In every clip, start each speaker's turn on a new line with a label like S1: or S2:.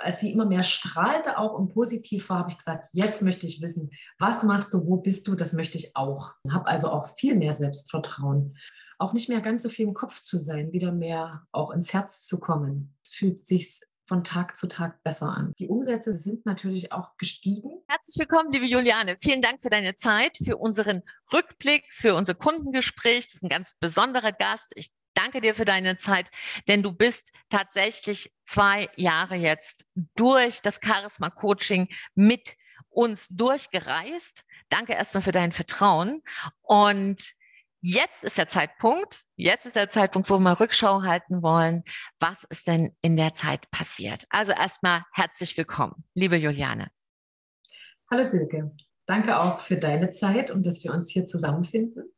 S1: als sie immer mehr strahlte auch und positiv war, habe ich gesagt, jetzt möchte ich wissen, was machst du, wo bist du, das möchte ich auch. Habe also auch viel mehr Selbstvertrauen. Auch nicht mehr ganz so viel im Kopf zu sein, wieder mehr auch ins Herz zu kommen. Es fühlt sich von Tag zu Tag besser an. Die Umsätze sind natürlich auch gestiegen.
S2: Herzlich willkommen, liebe Juliane. Vielen Dank für deine Zeit, für unseren Rückblick, für unser Kundengespräch. Das ist ein ganz besonderer Gast. Ich danke dir für deine Zeit, denn du bist tatsächlich zwei Jahre jetzt durch das Charisma Coaching mit uns durchgereist. Danke erstmal für dein Vertrauen und Jetzt ist der Zeitpunkt, jetzt ist der Zeitpunkt, wo wir Rückschau halten wollen. Was ist denn in der Zeit passiert? Also erstmal herzlich willkommen, liebe Juliane.
S1: Hallo Silke, danke auch für deine Zeit und dass wir uns hier zusammenfinden.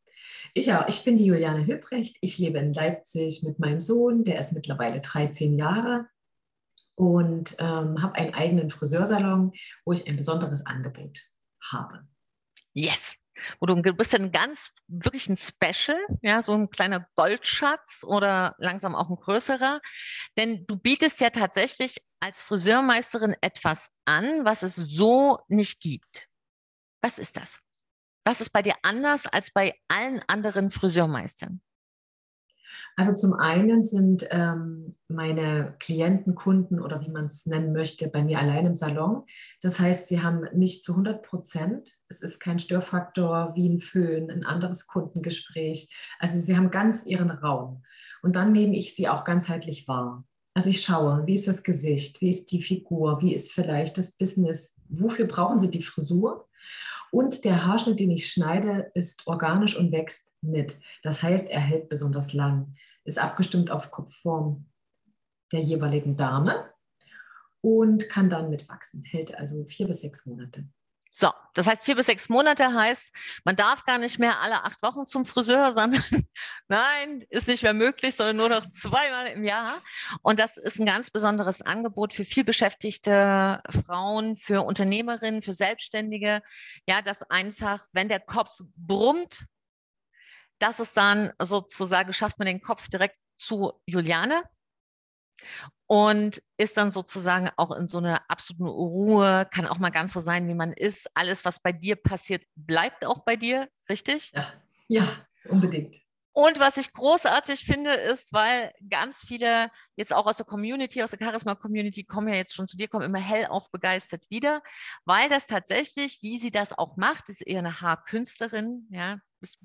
S1: Ich auch, ich bin die Juliane Hilbrecht. Ich lebe in Leipzig mit meinem Sohn, der ist mittlerweile 13 Jahre und ähm, habe einen eigenen Friseursalon, wo ich ein besonderes Angebot habe.
S2: Yes, wo du, bist dann ganz wirklich ein Special, ja, so ein kleiner Goldschatz oder langsam auch ein größerer. Denn du bietest ja tatsächlich als Friseurmeisterin etwas an, was es so nicht gibt. Was ist das? Was ist bei dir anders als bei allen anderen Friseurmeistern?
S1: Also zum einen sind ähm, meine Klienten, Kunden oder wie man es nennen möchte, bei mir allein im Salon. Das heißt, sie haben mich zu 100 Prozent. Es ist kein Störfaktor wie ein Föhn, ein anderes Kundengespräch. Also sie haben ganz ihren Raum. Und dann nehme ich sie auch ganzheitlich wahr. Also ich schaue, wie ist das Gesicht, wie ist die Figur, wie ist vielleicht das Business, wofür brauchen sie die Frisur und der Haarschnitt, den ich schneide, ist organisch und wächst mit. Das heißt, er hält besonders lang, ist abgestimmt auf Kopfform der jeweiligen Dame und kann dann mitwachsen, hält also vier bis sechs Monate.
S2: So, das heißt, vier bis sechs Monate heißt, man darf gar nicht mehr alle acht Wochen zum Friseur, sondern nein, ist nicht mehr möglich, sondern nur noch zweimal im Jahr. Und das ist ein ganz besonderes Angebot für vielbeschäftigte Frauen, für Unternehmerinnen, für Selbstständige. Ja, dass einfach, wenn der Kopf brummt, dass es dann sozusagen schafft man den Kopf direkt zu Juliane und ist dann sozusagen auch in so einer absoluten Ruhe, kann auch mal ganz so sein, wie man ist. Alles, was bei dir passiert, bleibt auch bei dir, richtig?
S1: Ja, ja unbedingt.
S2: Und was ich großartig finde, ist, weil ganz viele jetzt auch aus der Community, aus der Charisma-Community kommen ja jetzt schon zu dir, kommen immer hellauf begeistert wieder, weil das tatsächlich, wie sie das auch macht, ist eher eine Haarkünstlerin, ja, ist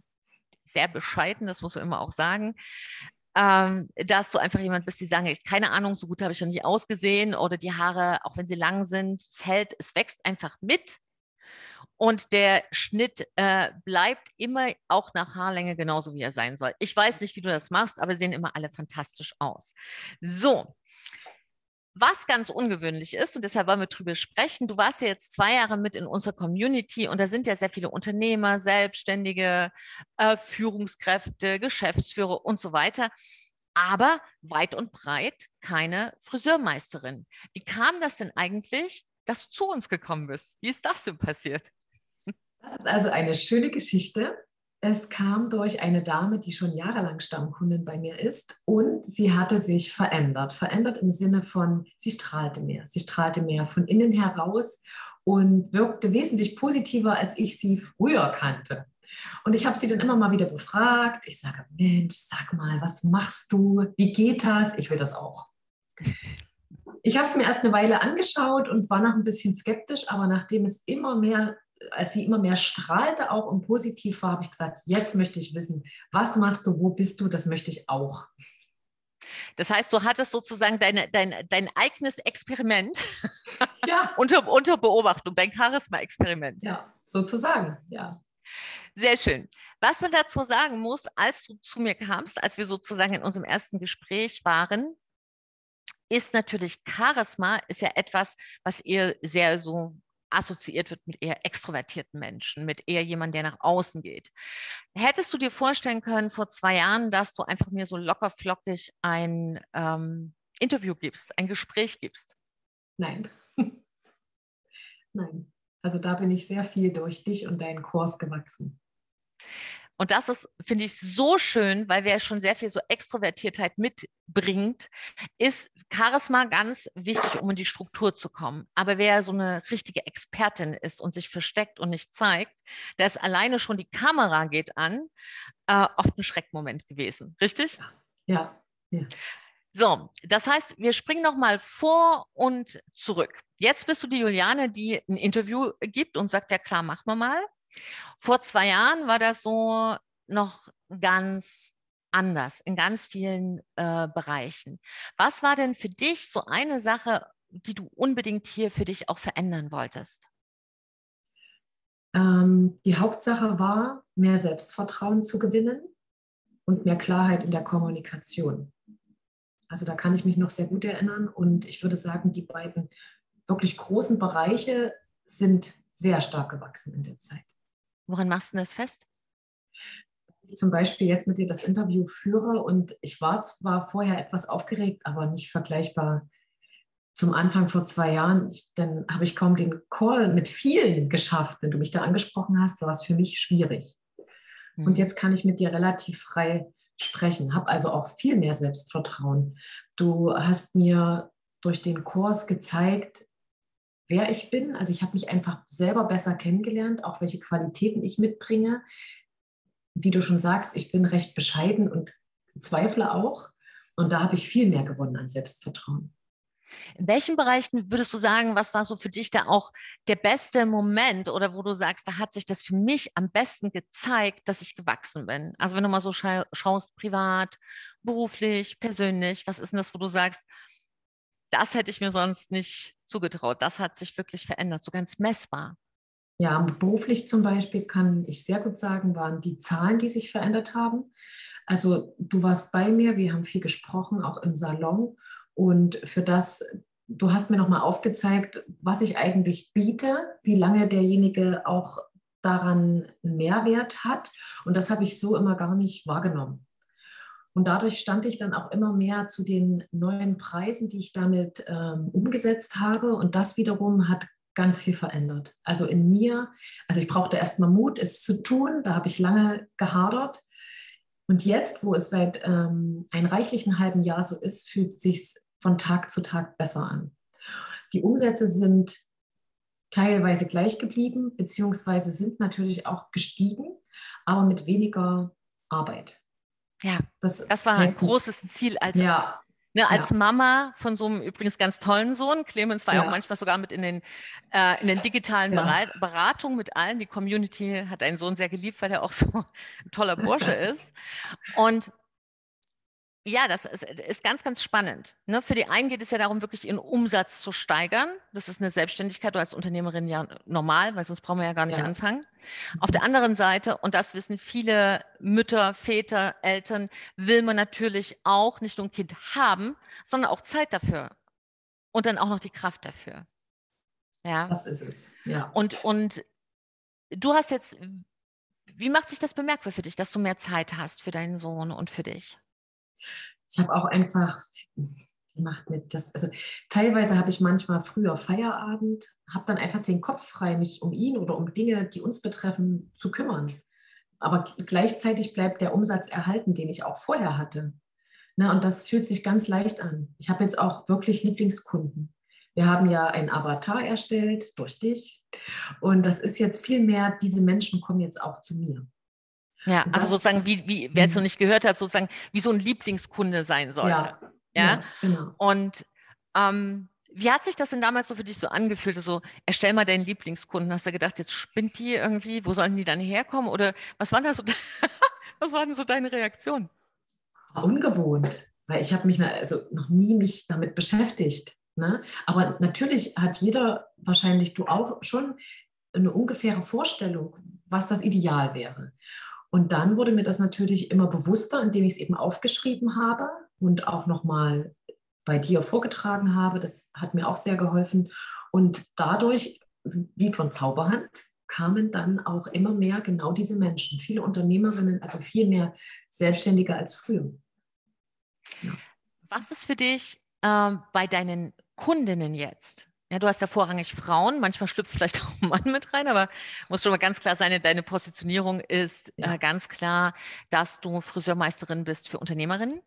S2: sehr bescheiden, das muss man immer auch sagen, ähm, dass du einfach jemand bist, die sagen, keine Ahnung, so gut habe ich noch nicht ausgesehen oder die Haare, auch wenn sie lang sind, es hält, es wächst einfach mit. Und der Schnitt äh, bleibt immer auch nach Haarlänge genauso, wie er sein soll. Ich weiß nicht, wie du das machst, aber sehen immer alle fantastisch aus. So, was ganz ungewöhnlich ist, und deshalb wollen wir drüber sprechen, du warst ja jetzt zwei Jahre mit in unserer Community und da sind ja sehr viele Unternehmer, Selbstständige, äh, Führungskräfte, Geschäftsführer und so weiter, aber weit und breit keine Friseurmeisterin. Wie kam das denn eigentlich, dass du zu uns gekommen bist? Wie ist das denn passiert?
S1: Das ist also eine schöne Geschichte. Es kam durch eine Dame, die schon jahrelang Stammkundin bei mir ist und sie hatte sich verändert. Verändert im Sinne von, sie strahlte mehr. Sie strahlte mehr von innen heraus und wirkte wesentlich positiver, als ich sie früher kannte. Und ich habe sie dann immer mal wieder befragt. Ich sage, Mensch, sag mal, was machst du? Wie geht das? Ich will das auch. Ich habe es mir erst eine Weile angeschaut und war noch ein bisschen skeptisch, aber nachdem es immer mehr als sie immer mehr strahlte auch und positiv war, habe ich gesagt, jetzt möchte ich wissen, was machst du, wo bist du, das möchte ich auch.
S2: Das heißt, du hattest sozusagen deine, dein, dein eigenes Experiment ja. unter, unter Beobachtung, dein Charisma-Experiment.
S1: Ja, sozusagen, ja.
S2: Sehr schön. Was man dazu sagen muss, als du zu mir kamst, als wir sozusagen in unserem ersten Gespräch waren, ist natürlich Charisma, ist ja etwas, was ihr sehr so assoziiert wird mit eher extrovertierten Menschen, mit eher jemand, der nach außen geht. Hättest du dir vorstellen können vor zwei Jahren, dass du einfach mir so lockerflockig ein ähm, Interview gibst, ein Gespräch gibst?
S1: Nein. Nein. Also da bin ich sehr viel durch dich und deinen Kurs gewachsen.
S2: Und das ist, finde ich, so schön, weil wer schon sehr viel so Extrovertiertheit mitbringt, ist Charisma ganz wichtig, um in die Struktur zu kommen. Aber wer so eine richtige Expertin ist und sich versteckt und nicht zeigt, da ist alleine schon die Kamera geht an, äh, oft ein Schreckmoment gewesen. Richtig?
S1: Ja. ja.
S2: So, das heißt, wir springen nochmal vor und zurück. Jetzt bist du die Juliane, die ein Interview gibt und sagt, ja klar, machen wir mal. Vor zwei Jahren war das so noch ganz anders in ganz vielen äh, Bereichen. Was war denn für dich so eine Sache, die du unbedingt hier für dich auch verändern wolltest?
S1: Ähm, die Hauptsache war, mehr Selbstvertrauen zu gewinnen und mehr Klarheit in der Kommunikation. Also da kann ich mich noch sehr gut erinnern und ich würde sagen, die beiden wirklich großen Bereiche sind sehr stark gewachsen in der Zeit.
S2: Woran machst du das fest?
S1: Ich zum Beispiel jetzt mit dir das Interview führe und ich war zwar vorher etwas aufgeregt, aber nicht vergleichbar zum Anfang vor zwei Jahren. Ich, dann habe ich kaum den Call mit vielen geschafft. Wenn du mich da angesprochen hast, war es für mich schwierig. Mhm. Und jetzt kann ich mit dir relativ frei sprechen, habe also auch viel mehr Selbstvertrauen. Du hast mir durch den Kurs gezeigt, wer ich bin. Also ich habe mich einfach selber besser kennengelernt, auch welche Qualitäten ich mitbringe. Wie du schon sagst, ich bin recht bescheiden und zweifle auch. Und da habe ich viel mehr gewonnen an Selbstvertrauen.
S2: In welchen Bereichen würdest du sagen, was war so für dich da auch der beste Moment oder wo du sagst, da hat sich das für mich am besten gezeigt, dass ich gewachsen bin? Also wenn du mal so scha schaust, privat, beruflich, persönlich, was ist denn das, wo du sagst, das hätte ich mir sonst nicht zugetraut. Das hat sich wirklich verändert, so ganz messbar.
S1: Ja, beruflich zum Beispiel kann ich sehr gut sagen, waren die Zahlen, die sich verändert haben. Also du warst bei mir, wir haben viel gesprochen, auch im Salon. Und für das, du hast mir nochmal aufgezeigt, was ich eigentlich biete, wie lange derjenige auch daran Mehrwert hat. Und das habe ich so immer gar nicht wahrgenommen. Und dadurch stand ich dann auch immer mehr zu den neuen Preisen, die ich damit ähm, umgesetzt habe. Und das wiederum hat ganz viel verändert. Also in mir, also ich brauchte erstmal Mut, es zu tun. Da habe ich lange gehadert. Und jetzt, wo es seit ähm, einem reichlichen halben Jahr so ist, fühlt sich von Tag zu Tag besser an. Die Umsätze sind teilweise gleich geblieben, beziehungsweise sind natürlich auch gestiegen, aber mit weniger Arbeit.
S2: Ja, das, das war ein großes Ziel als, ja, ne, als ja. Mama von so einem übrigens ganz tollen Sohn. Clemens war ja auch manchmal sogar mit in den, äh, in den digitalen Beratungen mit allen. Die Community hat einen Sohn sehr geliebt, weil er auch so ein toller Bursche ist. Und ja, das ist, ist, ganz, ganz spannend. Ne? Für die einen geht es ja darum, wirklich ihren Umsatz zu steigern. Das ist eine Selbstständigkeit du als Unternehmerin ja normal, weil sonst brauchen wir ja gar nicht ja. anfangen. Auf der anderen Seite, und das wissen viele Mütter, Väter, Eltern, will man natürlich auch nicht nur ein Kind haben, sondern auch Zeit dafür. Und dann auch noch die Kraft dafür.
S1: Ja. Das ist es. Ja.
S2: Und, und du hast jetzt, wie macht sich das bemerkbar für dich, dass du mehr Zeit hast für deinen Sohn und für dich?
S1: Ich habe auch einfach, wie macht mir das, also teilweise habe ich manchmal früher Feierabend, habe dann einfach den Kopf frei, mich um ihn oder um Dinge, die uns betreffen, zu kümmern. Aber gleichzeitig bleibt der Umsatz erhalten, den ich auch vorher hatte. Na, und das fühlt sich ganz leicht an. Ich habe jetzt auch wirklich Lieblingskunden. Wir haben ja ein Avatar erstellt durch dich. Und das ist jetzt viel mehr, diese Menschen kommen jetzt auch zu mir.
S2: Ja, also das, sozusagen, wie, wie wer es noch mhm. nicht gehört hat, sozusagen, wie so ein Lieblingskunde sein sollte. Ja, ja? genau. Und ähm, wie hat sich das denn damals so für dich so angefühlt? So, erstell mal deinen Lieblingskunden. Hast du gedacht, jetzt spinnt die irgendwie? Wo sollen die dann herkommen? Oder was war, da so, was war denn so deine Reaktion?
S1: Ungewohnt, weil ich habe mich also noch nie mich damit beschäftigt. Ne? Aber natürlich hat jeder, wahrscheinlich du auch schon, eine ungefähre Vorstellung, was das Ideal wäre. Und dann wurde mir das natürlich immer bewusster, indem ich es eben aufgeschrieben habe und auch nochmal bei dir vorgetragen habe. Das hat mir auch sehr geholfen. Und dadurch, wie von Zauberhand, kamen dann auch immer mehr genau diese Menschen, viele Unternehmerinnen, also viel mehr Selbstständige als früher.
S2: Ja. Was ist für dich ähm, bei deinen Kundinnen jetzt ja, du hast ja vorrangig Frauen, manchmal schlüpft vielleicht auch ein Mann mit rein, aber muss schon mal ganz klar sein, deine Positionierung ist ja. äh, ganz klar, dass du Friseurmeisterin bist für Unternehmerinnen.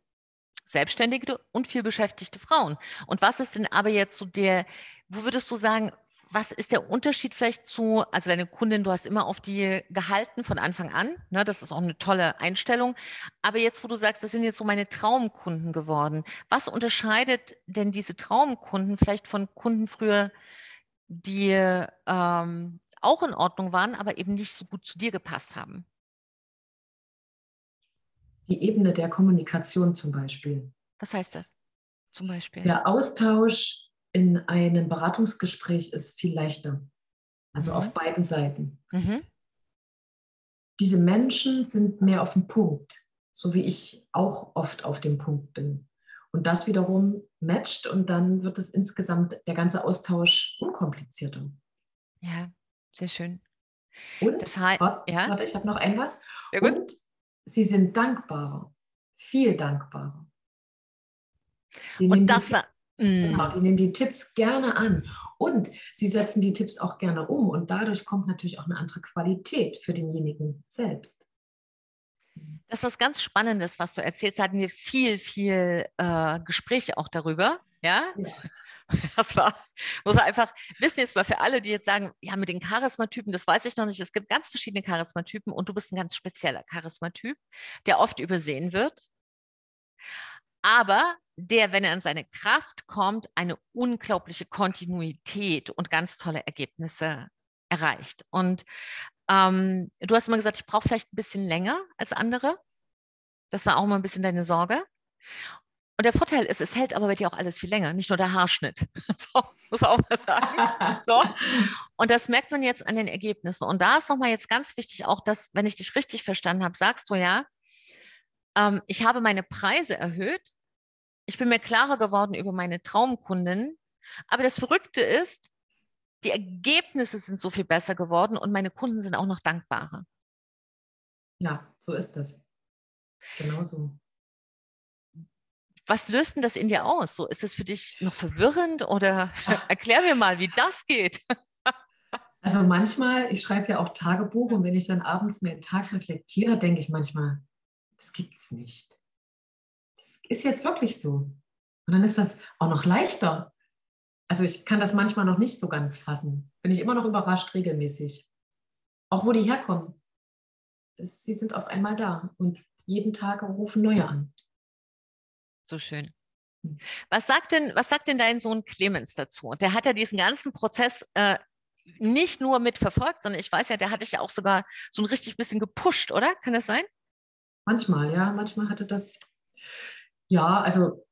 S2: selbstständige und viel beschäftigte Frauen. Und was ist denn aber jetzt so der, wo würdest du sagen, was ist der Unterschied vielleicht zu, also deine Kundin, du hast immer auf die gehalten von Anfang an, ne, das ist auch eine tolle Einstellung, aber jetzt, wo du sagst, das sind jetzt so meine Traumkunden geworden, was unterscheidet denn diese Traumkunden vielleicht von Kunden früher, die ähm, auch in Ordnung waren, aber eben nicht so gut zu dir gepasst haben?
S1: Die Ebene der Kommunikation zum Beispiel.
S2: Was heißt das zum Beispiel?
S1: Der Austausch in einem Beratungsgespräch ist viel leichter. Also mhm. auf beiden Seiten. Mhm. Diese Menschen sind mehr auf dem Punkt, so wie ich auch oft auf dem Punkt bin. Und das wiederum matcht und dann wird es insgesamt der ganze Austausch unkomplizierter.
S2: Ja, sehr schön.
S1: Und, das heißt, warte, ja? warte, ich habe noch ein was. Und sie sind dankbarer, viel dankbarer.
S2: Sie und das war,
S1: Genau, die nehmen die Tipps gerne an und sie setzen die Tipps auch gerne um und dadurch kommt natürlich auch eine andere Qualität für denjenigen selbst.
S2: Das ist was ganz Spannendes, was du erzählst. Da hatten wir viel, viel äh, Gespräche auch darüber. Ja? ja. Das war, muss man einfach wissen jetzt mal für alle, die jetzt sagen, ja, mit den Charismatypen, das weiß ich noch nicht. Es gibt ganz verschiedene Charismatypen und du bist ein ganz spezieller Charismatyp, der oft übersehen wird. Aber der, wenn er in seine Kraft kommt, eine unglaubliche Kontinuität und ganz tolle Ergebnisse erreicht. Und ähm, du hast immer gesagt, ich brauche vielleicht ein bisschen länger als andere. Das war auch mal ein bisschen deine Sorge. Und der Vorteil ist, es hält aber bei dir auch alles viel länger, nicht nur der Haarschnitt. So, muss auch mal sagen. So. Und das merkt man jetzt an den Ergebnissen. Und da ist nochmal jetzt ganz wichtig auch, dass, wenn ich dich richtig verstanden habe, sagst du ja, ähm, ich habe meine Preise erhöht, ich bin mir klarer geworden über meine Traumkunden. Aber das Verrückte ist, die Ergebnisse sind so viel besser geworden und meine Kunden sind auch noch dankbarer.
S1: Ja, so ist das. Genau so.
S2: Was löst denn das in dir aus? So, ist das für dich noch verwirrend oder erklär mir mal, wie das geht?
S1: Also manchmal, ich schreibe ja auch Tagebuch und wenn ich dann abends mir den Tag reflektiere, denke ich manchmal, das gibt es nicht ist jetzt wirklich so. Und dann ist das auch noch leichter. Also ich kann das manchmal noch nicht so ganz fassen. Bin ich immer noch überrascht regelmäßig. Auch wo die herkommen. Sie sind auf einmal da und jeden Tag rufen neue an.
S2: So schön. Hm. Was sagt denn, was sagt denn dein Sohn Clemens dazu? Der hat ja diesen ganzen Prozess äh, nicht nur mitverfolgt, sondern ich weiß ja, der hat dich ja auch sogar so ein richtig bisschen gepusht, oder? Kann das sein?
S1: Manchmal, ja. Manchmal hatte das ja, also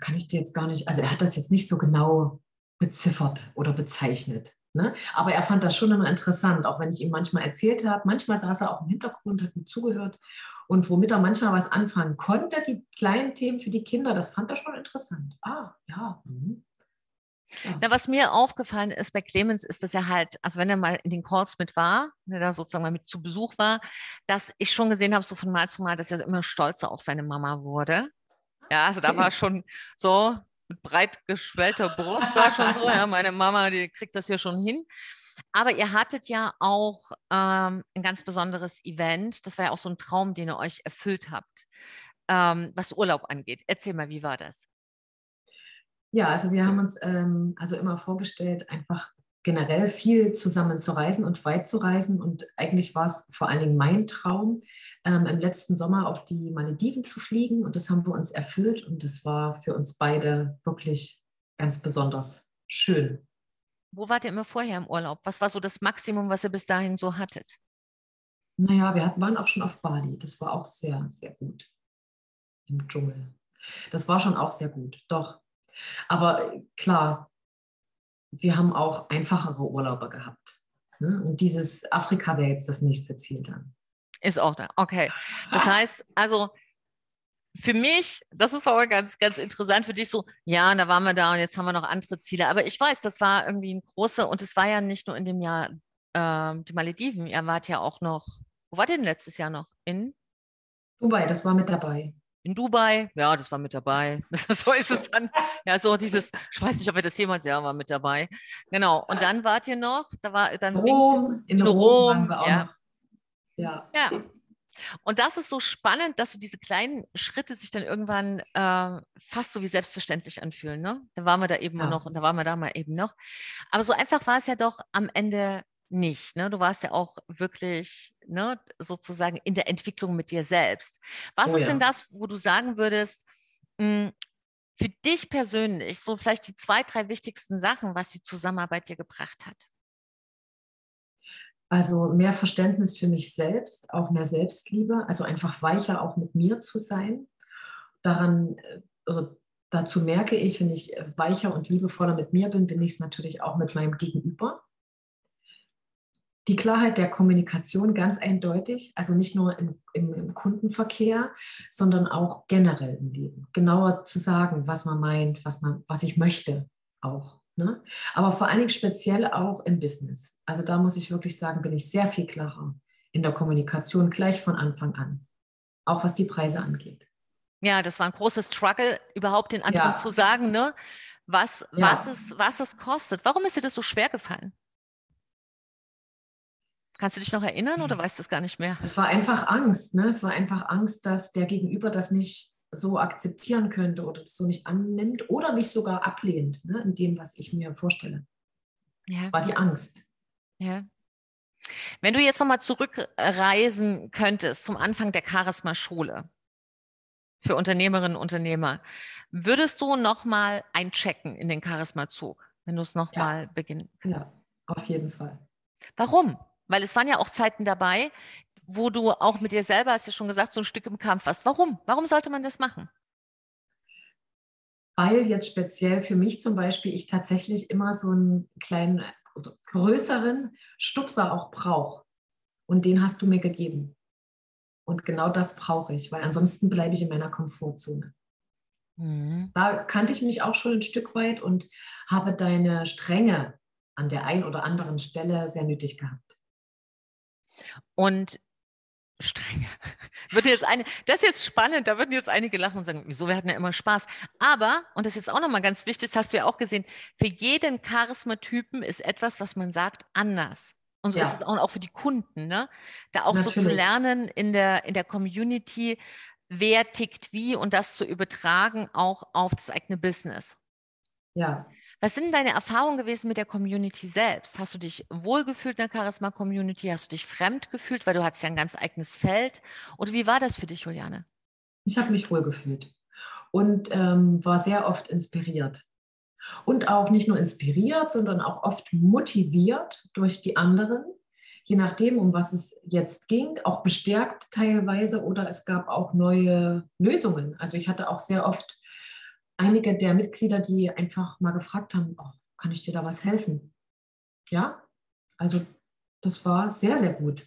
S1: kann ich dir jetzt gar nicht, also er hat das jetzt nicht so genau beziffert oder bezeichnet. Ne? Aber er fand das schon immer interessant, auch wenn ich ihm manchmal erzählt habe. Manchmal saß er auch im Hintergrund, hat mir zugehört. Und womit er manchmal was anfangen konnte, die kleinen Themen für die Kinder, das fand er schon interessant. Ah, ja. Mhm.
S2: Ja. Na, was mir aufgefallen ist bei Clemens, ist, dass er halt, also wenn er mal in den Calls mit war, wenn er da sozusagen mal mit zu Besuch war, dass ich schon gesehen habe, so von Mal zu Mal, dass er immer stolzer auf seine Mama wurde. Ja, also da war schon so mit breit geschwellter Brust, war schon so, ja, meine Mama, die kriegt das hier schon hin. Aber ihr hattet ja auch ähm, ein ganz besonderes Event. Das war ja auch so ein Traum, den ihr euch erfüllt habt, ähm, was Urlaub angeht. Erzähl mal, wie war das?
S1: Ja, also wir haben uns ähm, also immer vorgestellt, einfach generell viel zusammen zu reisen und weit zu reisen. Und eigentlich war es vor allen Dingen mein Traum, ähm, im letzten Sommer auf die Malediven zu fliegen. Und das haben wir uns erfüllt. Und das war für uns beide wirklich ganz besonders schön.
S2: Wo wart ihr immer vorher im Urlaub? Was war so das Maximum, was ihr bis dahin so hattet?
S1: Naja, wir waren auch schon auf Bali. Das war auch sehr, sehr gut. Im Dschungel. Das war schon auch sehr gut, doch. Aber klar, wir haben auch einfachere Urlauber gehabt. Ne? Und dieses Afrika wäre jetzt das nächste Ziel dann.
S2: Ist auch da, okay. Das heißt, also für mich, das ist aber ganz, ganz interessant für dich so, ja, da waren wir da und jetzt haben wir noch andere Ziele. Aber ich weiß, das war irgendwie ein großer, und es war ja nicht nur in dem Jahr äh, die Malediven, ihr wart ja auch noch, wo wart ihr denn letztes Jahr noch? In?
S1: Dubai, das war mit dabei
S2: in Dubai, ja, das war mit dabei. so ist es dann. Ja, so dieses, ich weiß nicht, ob wir das jemals, ja, war mit dabei. Genau. Und dann wart ihr noch, da war dann
S1: Rom, in, in Rom, Rom
S2: ja. ja. Ja. Und das ist so spannend, dass so diese kleinen Schritte sich dann irgendwann äh, fast so wie selbstverständlich anfühlen. Ne? Da waren wir da eben ja. noch und da waren wir da mal eben noch. Aber so einfach war es ja doch am Ende nicht. Ne? Du warst ja auch wirklich ne, sozusagen in der Entwicklung mit dir selbst. Was oh, ist ja. denn das, wo du sagen würdest, mh, hm, für dich persönlich, so vielleicht die zwei, drei wichtigsten Sachen, was die Zusammenarbeit dir gebracht hat?
S1: Also mehr Verständnis für mich selbst, auch mehr Selbstliebe, also einfach weicher auch mit mir zu sein. Daran, äh, dazu merke ich, wenn ich weicher und liebevoller mit mir bin, bin ich es natürlich auch mit meinem Gegenüber. Die Klarheit der Kommunikation ganz eindeutig, also nicht nur im, im, im Kundenverkehr, sondern auch generell im Leben. Genauer zu sagen, was man meint, was, man, was ich möchte auch. Ne? Aber vor allen Dingen speziell auch im Business. Also da muss ich wirklich sagen, bin ich sehr viel klarer in der Kommunikation gleich von Anfang an. Auch was die Preise angeht.
S2: Ja, das war ein großes Struggle, überhaupt den anderen ja. zu sagen, ne? was, ja. was, es, was es kostet. Warum ist dir das so schwer gefallen? Kannst du dich noch erinnern oder weißt du es gar nicht mehr?
S1: Es war einfach Angst. Ne? Es war einfach Angst, dass der Gegenüber das nicht so akzeptieren könnte oder das so nicht annimmt oder mich sogar ablehnt ne, in dem, was ich mir vorstelle. Ja. war die Angst.
S2: Ja. Wenn du jetzt nochmal zurückreisen könntest zum Anfang der Charisma-Schule für Unternehmerinnen und Unternehmer, würdest du nochmal einchecken in den Charisma-Zug, wenn du es nochmal ja. beginnen
S1: könntest? Ja, auf jeden Fall.
S2: Warum? Weil es waren ja auch Zeiten dabei, wo du auch mit dir selber, hast du ja schon gesagt, so ein Stück im Kampf warst. Warum? Warum sollte man das machen?
S1: Weil jetzt speziell für mich zum Beispiel ich tatsächlich immer so einen kleinen, größeren Stupser auch brauche. Und den hast du mir gegeben. Und genau das brauche ich, weil ansonsten bleibe ich in meiner Komfortzone. Mhm. Da kannte ich mich auch schon ein Stück weit und habe deine Strenge an der einen oder anderen Stelle sehr nötig gehabt.
S2: Und strenger. Wird jetzt eine, das ist jetzt spannend, da würden jetzt einige lachen und sagen, wieso, wir hatten ja immer Spaß. Aber, und das ist jetzt auch nochmal ganz wichtig, das hast du ja auch gesehen, für jeden Charismatypen ist etwas, was man sagt, anders. Und so ja. ist es auch, auch für die Kunden, ne? Da auch Natürlich. so zu lernen in der, in der Community, wer tickt wie und das zu übertragen auch auf das eigene Business.
S1: Ja.
S2: Was sind deine Erfahrungen gewesen mit der Community selbst? Hast du dich wohlgefühlt in der Charisma-Community? Hast du dich fremd gefühlt, weil du hattest ja ein ganz eigenes Feld? Oder wie war das für dich, Juliane?
S1: Ich habe mich wohlgefühlt und ähm, war sehr oft inspiriert. Und auch nicht nur inspiriert, sondern auch oft motiviert durch die anderen, je nachdem, um was es jetzt ging, auch bestärkt teilweise oder es gab auch neue Lösungen. Also ich hatte auch sehr oft einige der Mitglieder, die einfach mal gefragt haben, oh, kann ich dir da was helfen? Ja, also das war sehr, sehr gut.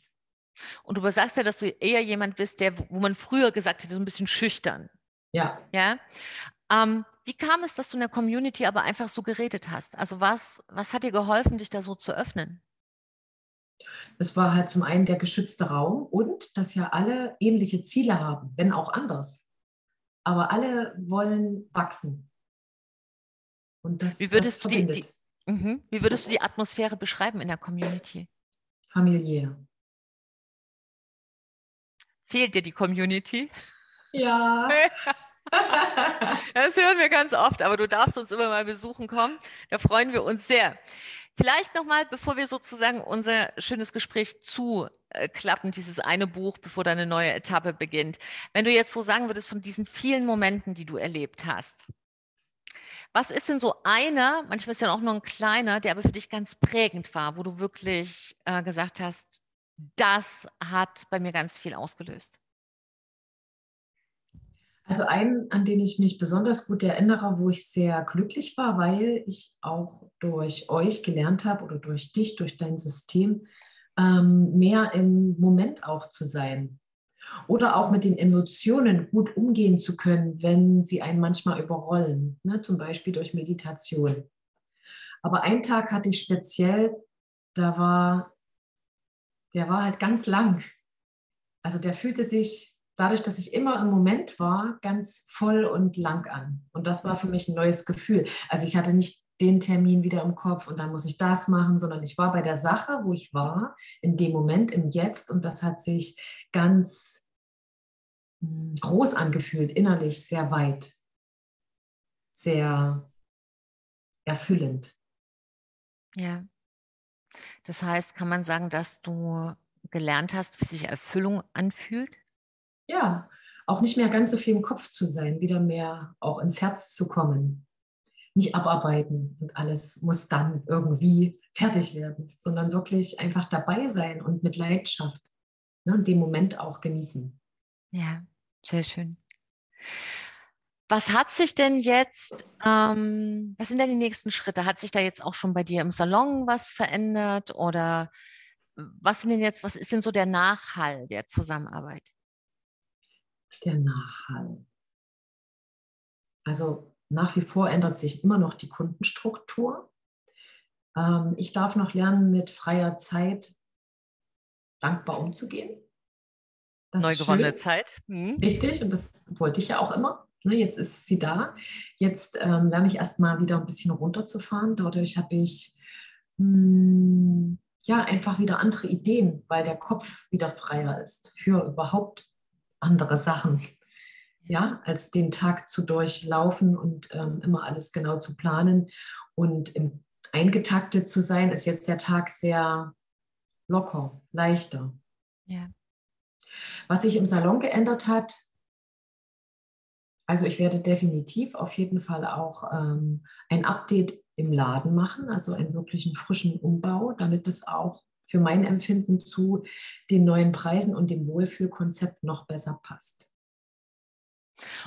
S2: Und du sagst ja, dass du eher jemand bist, der, wo man früher gesagt hätte, so ein bisschen schüchtern.
S1: Ja.
S2: Ja. Ähm, wie kam es, dass du in der Community aber einfach so geredet hast? Also was, was hat dir geholfen, dich da so zu öffnen?
S1: Es war halt zum einen der geschützte Raum und dass ja alle ähnliche Ziele haben, wenn auch anders aber alle wollen wachsen.
S2: Und das, wie würdest, das du, die, die, uh wie würdest du die Atmosphäre beschreiben in der Community?
S1: Familiär.
S2: Fehlt dir die Community?
S1: Ja.
S2: das hören wir ganz oft, aber du darfst uns immer mal besuchen kommen. Da freuen wir uns sehr. Vielleicht nochmal, bevor wir sozusagen unser schönes Gespräch zuklappen, dieses eine Buch, bevor deine neue Etappe beginnt. Wenn du jetzt so sagen würdest von diesen vielen Momenten, die du erlebt hast, was ist denn so einer, manchmal ist ja auch nur ein kleiner, der aber für dich ganz prägend war, wo du wirklich äh, gesagt hast, das hat bei mir ganz viel ausgelöst?
S1: Also einen, an den ich mich besonders gut erinnere, wo ich sehr glücklich war, weil ich auch durch euch gelernt habe oder durch dich, durch dein System, ähm, mehr im Moment auch zu sein. Oder auch mit den Emotionen gut umgehen zu können, wenn sie einen manchmal überrollen, ne? zum Beispiel durch Meditation. Aber einen Tag hatte ich speziell, da war, der war halt ganz lang. Also der fühlte sich dadurch, dass ich immer im Moment war, ganz voll und lang an. Und das war für mich ein neues Gefühl. Also ich hatte nicht den Termin wieder im Kopf und dann muss ich das machen, sondern ich war bei der Sache, wo ich war, in dem Moment, im Jetzt und das hat sich ganz hm, groß angefühlt, innerlich sehr weit, sehr erfüllend.
S2: Ja. Das heißt, kann man sagen, dass du gelernt hast, wie sich Erfüllung anfühlt?
S1: Ja, auch nicht mehr ganz so viel im Kopf zu sein, wieder mehr auch ins Herz zu kommen. Nicht abarbeiten und alles muss dann irgendwie fertig werden, sondern wirklich einfach dabei sein und mit Leidenschaft ne, den Moment auch genießen.
S2: Ja, sehr schön. Was hat sich denn jetzt, ähm, was sind denn die nächsten Schritte? Hat sich da jetzt auch schon bei dir im Salon was verändert oder was sind denn jetzt, was ist denn so der Nachhall der Zusammenarbeit?
S1: Der Nachhall. Also nach wie vor ändert sich immer noch die Kundenstruktur. Ähm, ich darf noch lernen, mit freier Zeit dankbar umzugehen.
S2: Das Neu gewonnene Zeit.
S1: Mhm. Richtig, und das wollte ich ja auch immer. Ne, jetzt ist sie da. Jetzt ähm, lerne ich erstmal wieder ein bisschen runterzufahren. Dadurch habe ich mh, hm, ja einfach wieder andere Ideen, weil der Kopf wieder freier ist für überhaupt andere Sachen. Ja, als den Tag zu durchlaufen und ähm, immer alles genau zu planen. Und im, eingetaktet zu sein, ist jetzt der Tag sehr locker, leichter. Ja. Was sich im Salon geändert hat, also ich werde definitiv auf jeden Fall auch ähm, ein Update im Laden machen, also einen wirklichen frischen Umbau, damit es auch für mein Empfinden zu den neuen Preisen und dem Wohlfühlkonzept noch besser passt.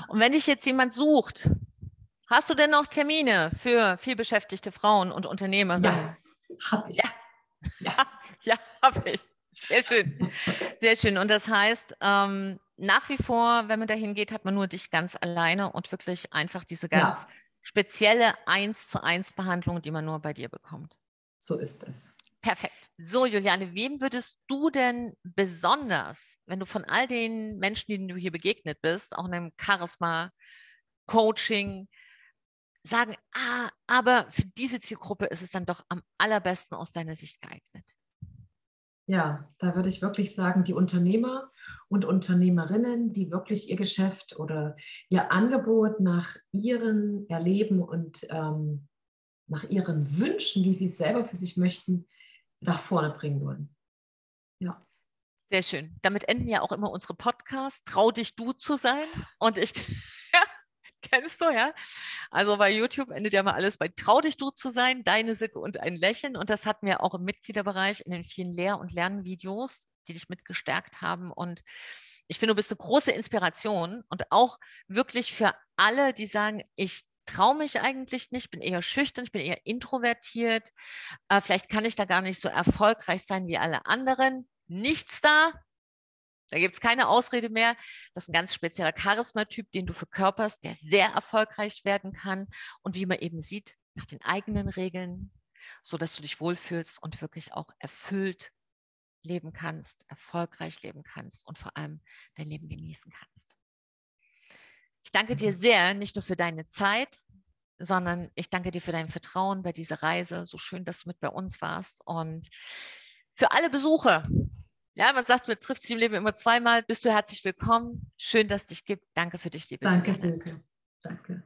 S2: Und wenn dich jetzt jemand sucht, hast du denn noch Termine für vielbeschäftigte Frauen und Unternehmerinnen?
S1: Ja, habe ich.
S2: Ja, ja. ja habe ich. Sehr schön. Sehr schön. Und das heißt, ähm, nach wie vor, wenn man dahin geht, hat man nur dich ganz alleine und wirklich einfach diese ganz ja. spezielle Eins zu eins Behandlung, die man nur bei dir bekommt.
S1: So ist es.
S2: Perfekt. So, Juliane, wem würdest du denn besonders, wenn du von all den Menschen, denen du hier begegnet bist, auch in einem Charisma, Coaching, sagen, ah, aber für diese Zielgruppe ist es dann doch am allerbesten aus deiner Sicht geeignet?
S1: Ja, da würde ich wirklich sagen, die Unternehmer und Unternehmerinnen, die wirklich ihr Geschäft oder ihr Angebot nach ihrem Erleben und ähm, nach ihren Wünschen, wie sie es selber für sich möchten, nach vorne bringen wollen. Ja.
S2: Sehr schön. Damit enden ja auch immer unsere Podcasts. Trau dich du zu sein. Und ich Kennst du, ja? Also bei YouTube endet ja mal alles bei Trau dich du zu sein, deine Sicke und ein Lächeln. Und das hatten wir auch im Mitgliederbereich in den vielen Lehr- und Lernvideos, die dich mitgestärkt haben. Und ich finde, du bist eine große Inspiration und auch wirklich für alle, die sagen, ich traue mich eigentlich nicht, bin eher schüchtern, ich bin eher introvertiert. Äh, vielleicht kann ich da gar nicht so erfolgreich sein wie alle anderen. Nichts da, da gibt es keine Ausrede mehr. Das ist ein ganz spezieller Charismatyp, den du verkörperst, der sehr erfolgreich werden kann und wie man eben sieht, nach den eigenen Regeln, so dass du dich wohlfühlst und wirklich auch erfüllt leben kannst, erfolgreich leben kannst und vor allem dein Leben genießen kannst. Ich danke dir mhm. sehr, nicht nur für deine Zeit, sondern ich danke dir für dein Vertrauen bei dieser Reise. So schön, dass du mit bei uns warst. Und für alle Besucher, ja, man sagt, man trifft sich im Leben immer zweimal. Bist du herzlich willkommen. Schön, dass es dich gibt. Danke für dich, liebe
S1: Danke, Silke. Danke.